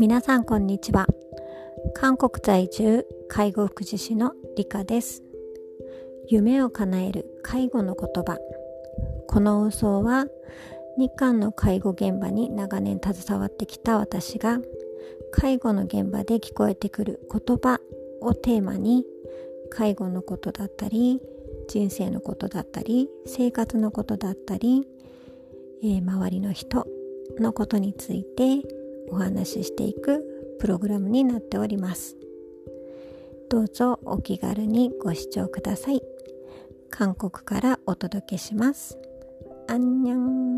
皆さんこんにちは。韓国在住介護福祉士の理香です。夢を叶える介護の言葉。この放送は日韓の介護現場に長年携わってきた私が介護の現場で聞こえてくる言葉をテーマに介護のことだったり人生のことだったり生活のことだったり、えー、周りの人のことについてお話ししていくプログラムになっております。どうぞお気軽にご視聴ください。韓国からお届けします。アンニャン。